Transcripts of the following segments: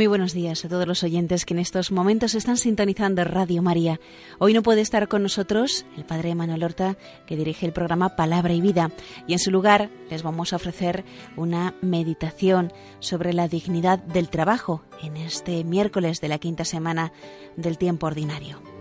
Muy buenos días a todos los oyentes que en estos momentos están sintonizando Radio María. Hoy no puede estar con nosotros el Padre Manuel Horta, que dirige el programa Palabra y Vida, y en su lugar les vamos a ofrecer una meditación sobre la dignidad del trabajo en este miércoles de la quinta semana del tiempo ordinario.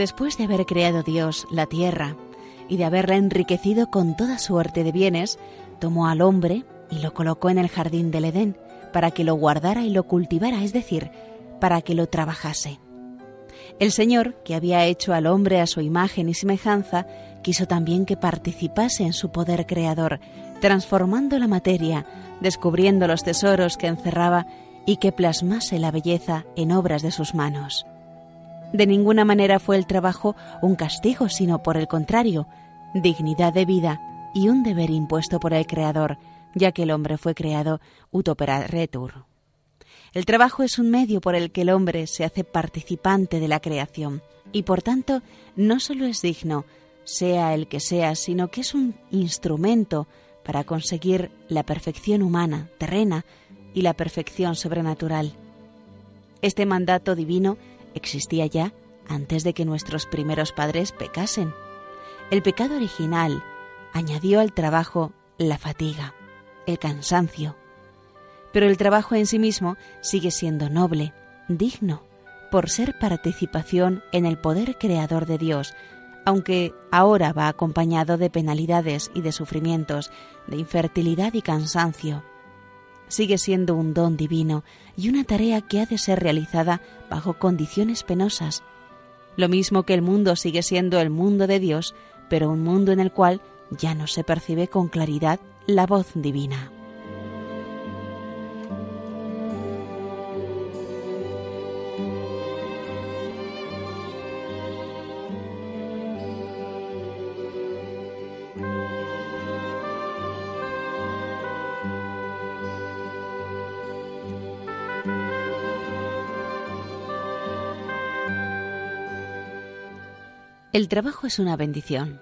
Después de haber creado Dios la tierra y de haberla enriquecido con toda suerte de bienes, tomó al hombre y lo colocó en el jardín del Edén para que lo guardara y lo cultivara, es decir, para que lo trabajase. El Señor, que había hecho al hombre a su imagen y semejanza, quiso también que participase en su poder creador, transformando la materia, descubriendo los tesoros que encerraba y que plasmase la belleza en obras de sus manos. De ninguna manera fue el trabajo un castigo, sino por el contrario, dignidad de vida y un deber impuesto por el Creador, ya que el hombre fue creado utoperaretur. El trabajo es un medio por el que el hombre se hace participante de la creación y por tanto no solo es digno, sea el que sea, sino que es un instrumento para conseguir la perfección humana, terrena, y la perfección sobrenatural. Este mandato divino existía ya antes de que nuestros primeros padres pecasen. El pecado original añadió al trabajo la fatiga, el cansancio. Pero el trabajo en sí mismo sigue siendo noble, digno, por ser participación en el poder creador de Dios, aunque ahora va acompañado de penalidades y de sufrimientos, de infertilidad y cansancio sigue siendo un don divino y una tarea que ha de ser realizada bajo condiciones penosas. Lo mismo que el mundo sigue siendo el mundo de Dios, pero un mundo en el cual ya no se percibe con claridad la voz divina. El trabajo es una bendición,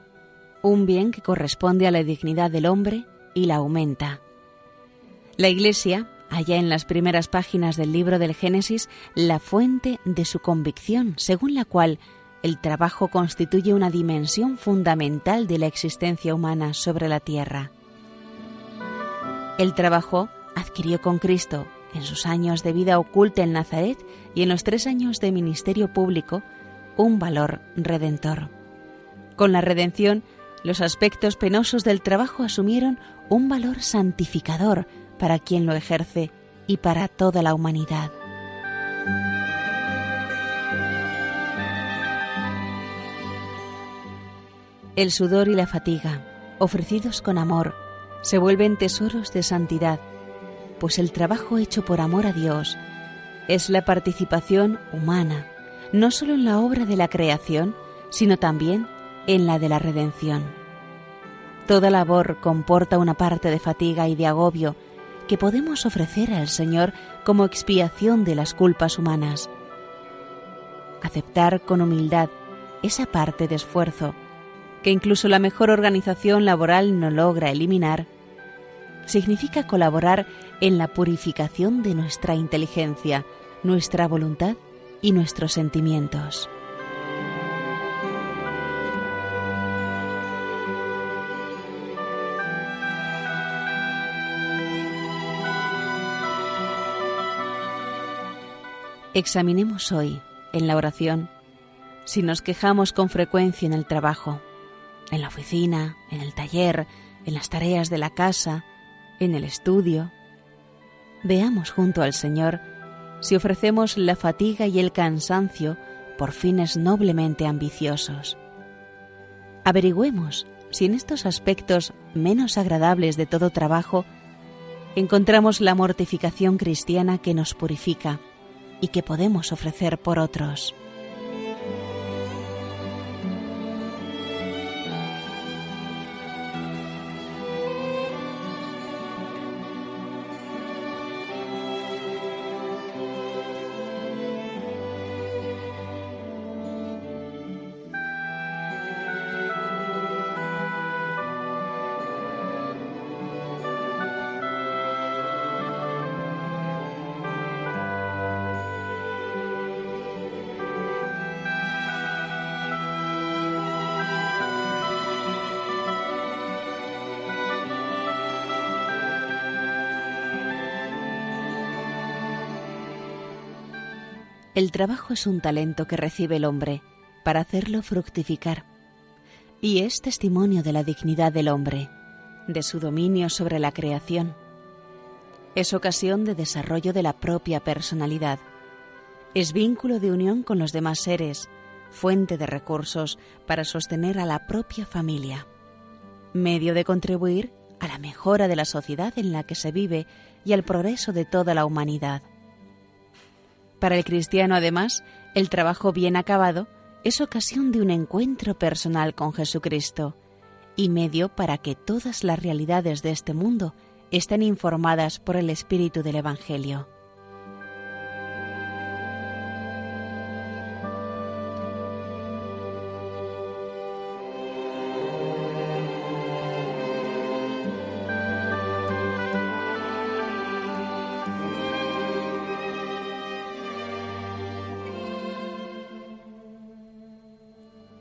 un bien que corresponde a la dignidad del hombre y la aumenta. La Iglesia halla en las primeras páginas del libro del Génesis la fuente de su convicción, según la cual el trabajo constituye una dimensión fundamental de la existencia humana sobre la tierra. El trabajo adquirió con Cristo, en sus años de vida oculta en Nazaret y en los tres años de ministerio público, un valor redentor. Con la redención, los aspectos penosos del trabajo asumieron un valor santificador para quien lo ejerce y para toda la humanidad. El sudor y la fatiga, ofrecidos con amor, se vuelven tesoros de santidad, pues el trabajo hecho por amor a Dios es la participación humana no solo en la obra de la creación, sino también en la de la redención. Toda labor comporta una parte de fatiga y de agobio que podemos ofrecer al Señor como expiación de las culpas humanas. Aceptar con humildad esa parte de esfuerzo que incluso la mejor organización laboral no logra eliminar, significa colaborar en la purificación de nuestra inteligencia, nuestra voluntad y nuestros sentimientos. Examinemos hoy, en la oración, si nos quejamos con frecuencia en el trabajo, en la oficina, en el taller, en las tareas de la casa, en el estudio. Veamos junto al Señor si ofrecemos la fatiga y el cansancio por fines noblemente ambiciosos. Averigüemos si en estos aspectos menos agradables de todo trabajo encontramos la mortificación cristiana que nos purifica y que podemos ofrecer por otros. El trabajo es un talento que recibe el hombre para hacerlo fructificar y es testimonio de la dignidad del hombre, de su dominio sobre la creación. Es ocasión de desarrollo de la propia personalidad. Es vínculo de unión con los demás seres, fuente de recursos para sostener a la propia familia, medio de contribuir a la mejora de la sociedad en la que se vive y al progreso de toda la humanidad. Para el cristiano, además, el trabajo bien acabado es ocasión de un encuentro personal con Jesucristo y medio para que todas las realidades de este mundo estén informadas por el Espíritu del Evangelio.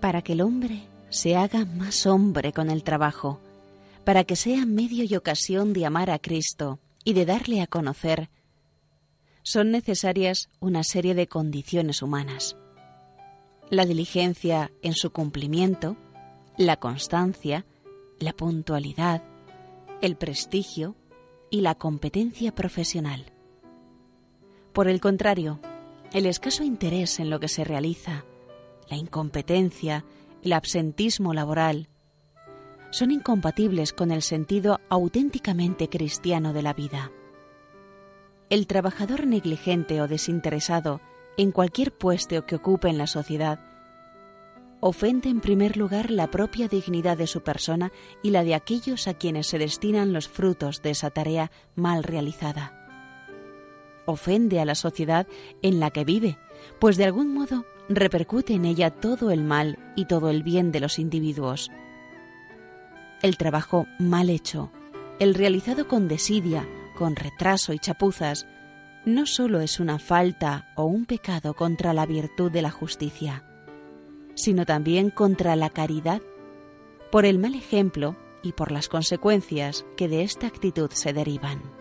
Para que el hombre se haga más hombre con el trabajo, para que sea medio y ocasión de amar a Cristo y de darle a conocer, son necesarias una serie de condiciones humanas. La diligencia en su cumplimiento, la constancia, la puntualidad, el prestigio y la competencia profesional. Por el contrario, el escaso interés en lo que se realiza, la incompetencia, el absentismo laboral, son incompatibles con el sentido auténticamente cristiano de la vida. El trabajador negligente o desinteresado en cualquier puesto que ocupe en la sociedad ofende en primer lugar la propia dignidad de su persona y la de aquellos a quienes se destinan los frutos de esa tarea mal realizada. Ofende a la sociedad en la que vive, pues de algún modo repercute en ella todo el mal y todo el bien de los individuos. El trabajo mal hecho, el realizado con desidia, con retraso y chapuzas, no sólo es una falta o un pecado contra la virtud de la justicia, sino también contra la caridad, por el mal ejemplo y por las consecuencias que de esta actitud se derivan.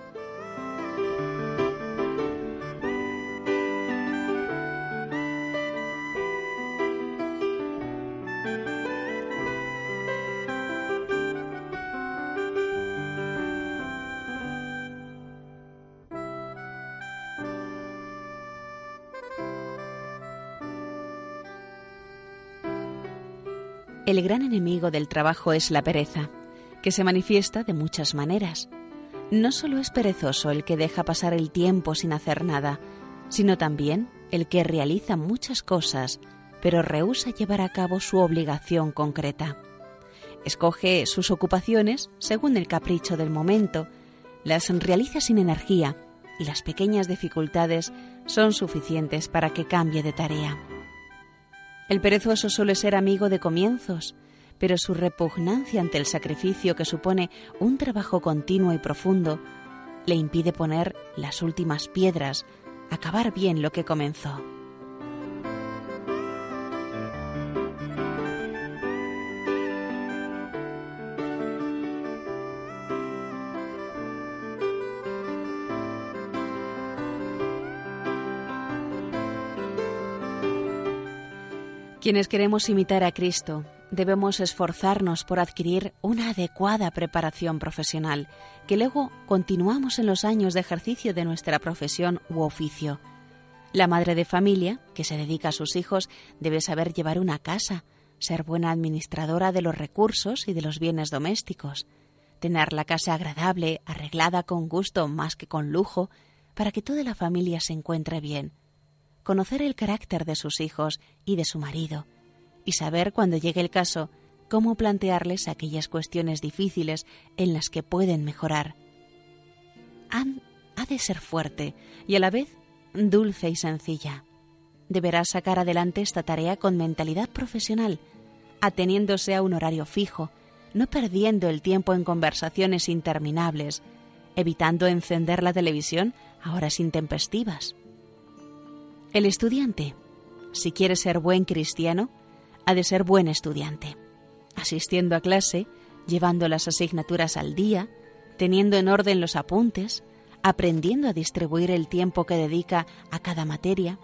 El gran enemigo del trabajo es la pereza, que se manifiesta de muchas maneras. No solo es perezoso el que deja pasar el tiempo sin hacer nada, sino también el que realiza muchas cosas, pero rehúsa llevar a cabo su obligación concreta. Escoge sus ocupaciones según el capricho del momento, las realiza sin energía y las pequeñas dificultades son suficientes para que cambie de tarea. El perezoso suele ser amigo de comienzos, pero su repugnancia ante el sacrificio que supone un trabajo continuo y profundo le impide poner las últimas piedras, acabar bien lo que comenzó. Quienes queremos imitar a Cristo debemos esforzarnos por adquirir una adecuada preparación profesional, que luego continuamos en los años de ejercicio de nuestra profesión u oficio. La madre de familia, que se dedica a sus hijos, debe saber llevar una casa, ser buena administradora de los recursos y de los bienes domésticos, tener la casa agradable, arreglada con gusto más que con lujo, para que toda la familia se encuentre bien conocer el carácter de sus hijos y de su marido, y saber cuando llegue el caso cómo plantearles aquellas cuestiones difíciles en las que pueden mejorar. Han, ha de ser fuerte y a la vez dulce y sencilla. Deberá sacar adelante esta tarea con mentalidad profesional, ateniéndose a un horario fijo, no perdiendo el tiempo en conversaciones interminables, evitando encender la televisión a horas intempestivas. El estudiante, si quiere ser buen cristiano, ha de ser buen estudiante, asistiendo a clase, llevando las asignaturas al día, teniendo en orden los apuntes, aprendiendo a distribuir el tiempo que dedica a cada materia,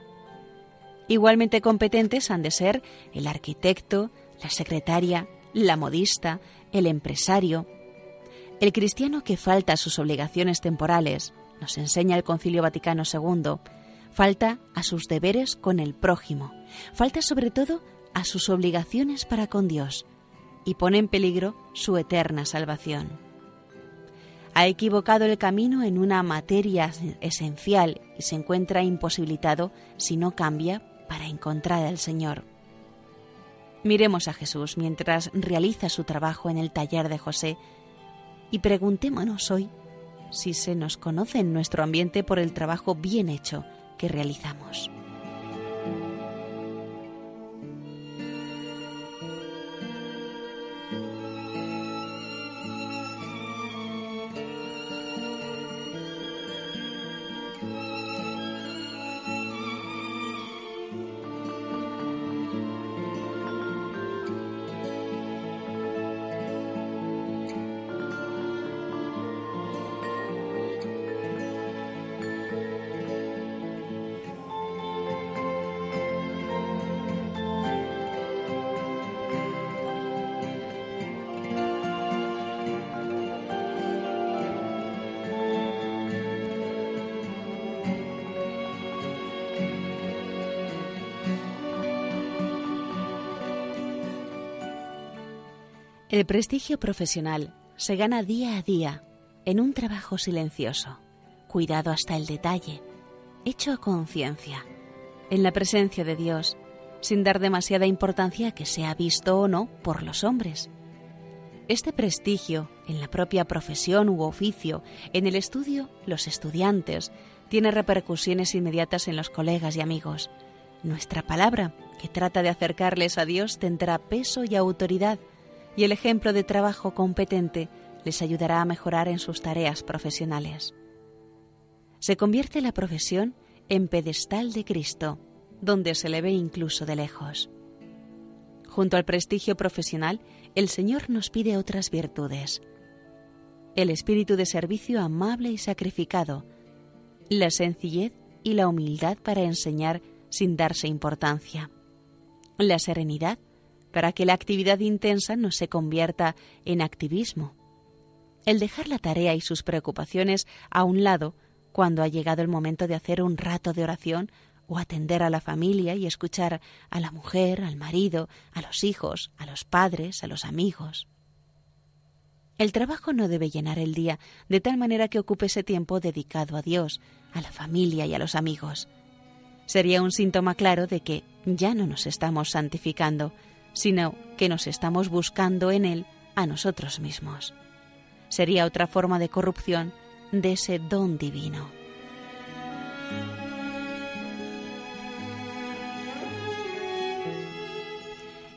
Igualmente competentes han de ser el arquitecto, la secretaria, la modista, el empresario. El cristiano que falta sus obligaciones temporales, nos enseña el Concilio Vaticano II, falta a sus deberes con el prójimo, falta sobre todo a sus obligaciones para con Dios y pone en peligro su eterna salvación. Ha equivocado el camino en una materia esencial y se encuentra imposibilitado si no cambia para encontrar al Señor. Miremos a Jesús mientras realiza su trabajo en el taller de José y preguntémonos hoy si se nos conoce en nuestro ambiente por el trabajo bien hecho que realizamos. El prestigio profesional se gana día a día en un trabajo silencioso, cuidado hasta el detalle, hecho a conciencia, en la presencia de Dios, sin dar demasiada importancia que sea visto o no por los hombres. Este prestigio, en la propia profesión u oficio, en el estudio, los estudiantes, tiene repercusiones inmediatas en los colegas y amigos. Nuestra palabra, que trata de acercarles a Dios, tendrá peso y autoridad y el ejemplo de trabajo competente les ayudará a mejorar en sus tareas profesionales. Se convierte la profesión en pedestal de Cristo, donde se le ve incluso de lejos. Junto al prestigio profesional, el Señor nos pide otras virtudes. El espíritu de servicio amable y sacrificado, la sencillez y la humildad para enseñar sin darse importancia, la serenidad para que la actividad intensa no se convierta en activismo. El dejar la tarea y sus preocupaciones a un lado cuando ha llegado el momento de hacer un rato de oración o atender a la familia y escuchar a la mujer, al marido, a los hijos, a los padres, a los amigos. El trabajo no debe llenar el día de tal manera que ocupe ese tiempo dedicado a Dios, a la familia y a los amigos. Sería un síntoma claro de que ya no nos estamos santificando, sino que nos estamos buscando en Él a nosotros mismos. Sería otra forma de corrupción de ese don divino.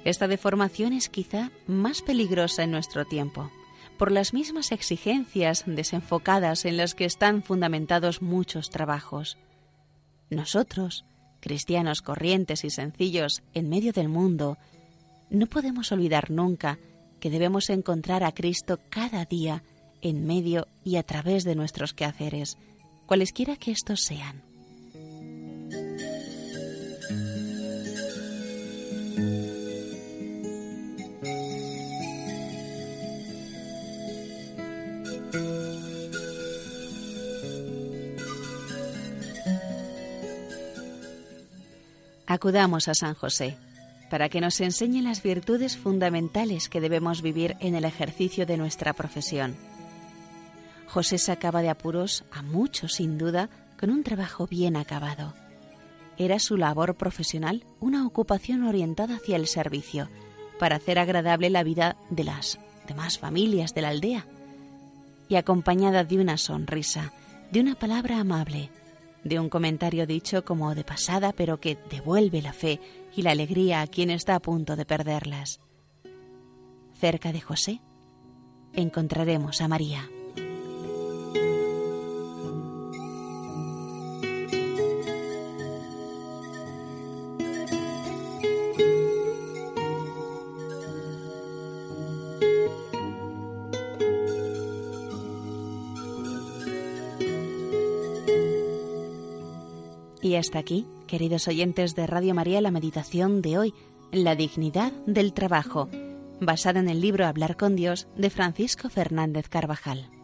Esta deformación es quizá más peligrosa en nuestro tiempo, por las mismas exigencias desenfocadas en las que están fundamentados muchos trabajos. Nosotros, cristianos corrientes y sencillos en medio del mundo, no podemos olvidar nunca que debemos encontrar a Cristo cada día en medio y a través de nuestros quehaceres, cualesquiera que estos sean. Acudamos a San José para que nos enseñe las virtudes fundamentales que debemos vivir en el ejercicio de nuestra profesión. José sacaba de apuros a muchos, sin duda, con un trabajo bien acabado. Era su labor profesional una ocupación orientada hacia el servicio, para hacer agradable la vida de las demás familias de la aldea, y acompañada de una sonrisa, de una palabra amable, de un comentario dicho como de pasada, pero que devuelve la fe y la alegría a quien está a punto de perderlas. Cerca de José encontraremos a María. Hasta aquí queridos oyentes de Radio María, la meditación de hoy, La dignidad del trabajo, basada en el libro Hablar con Dios de Francisco Fernández Carvajal.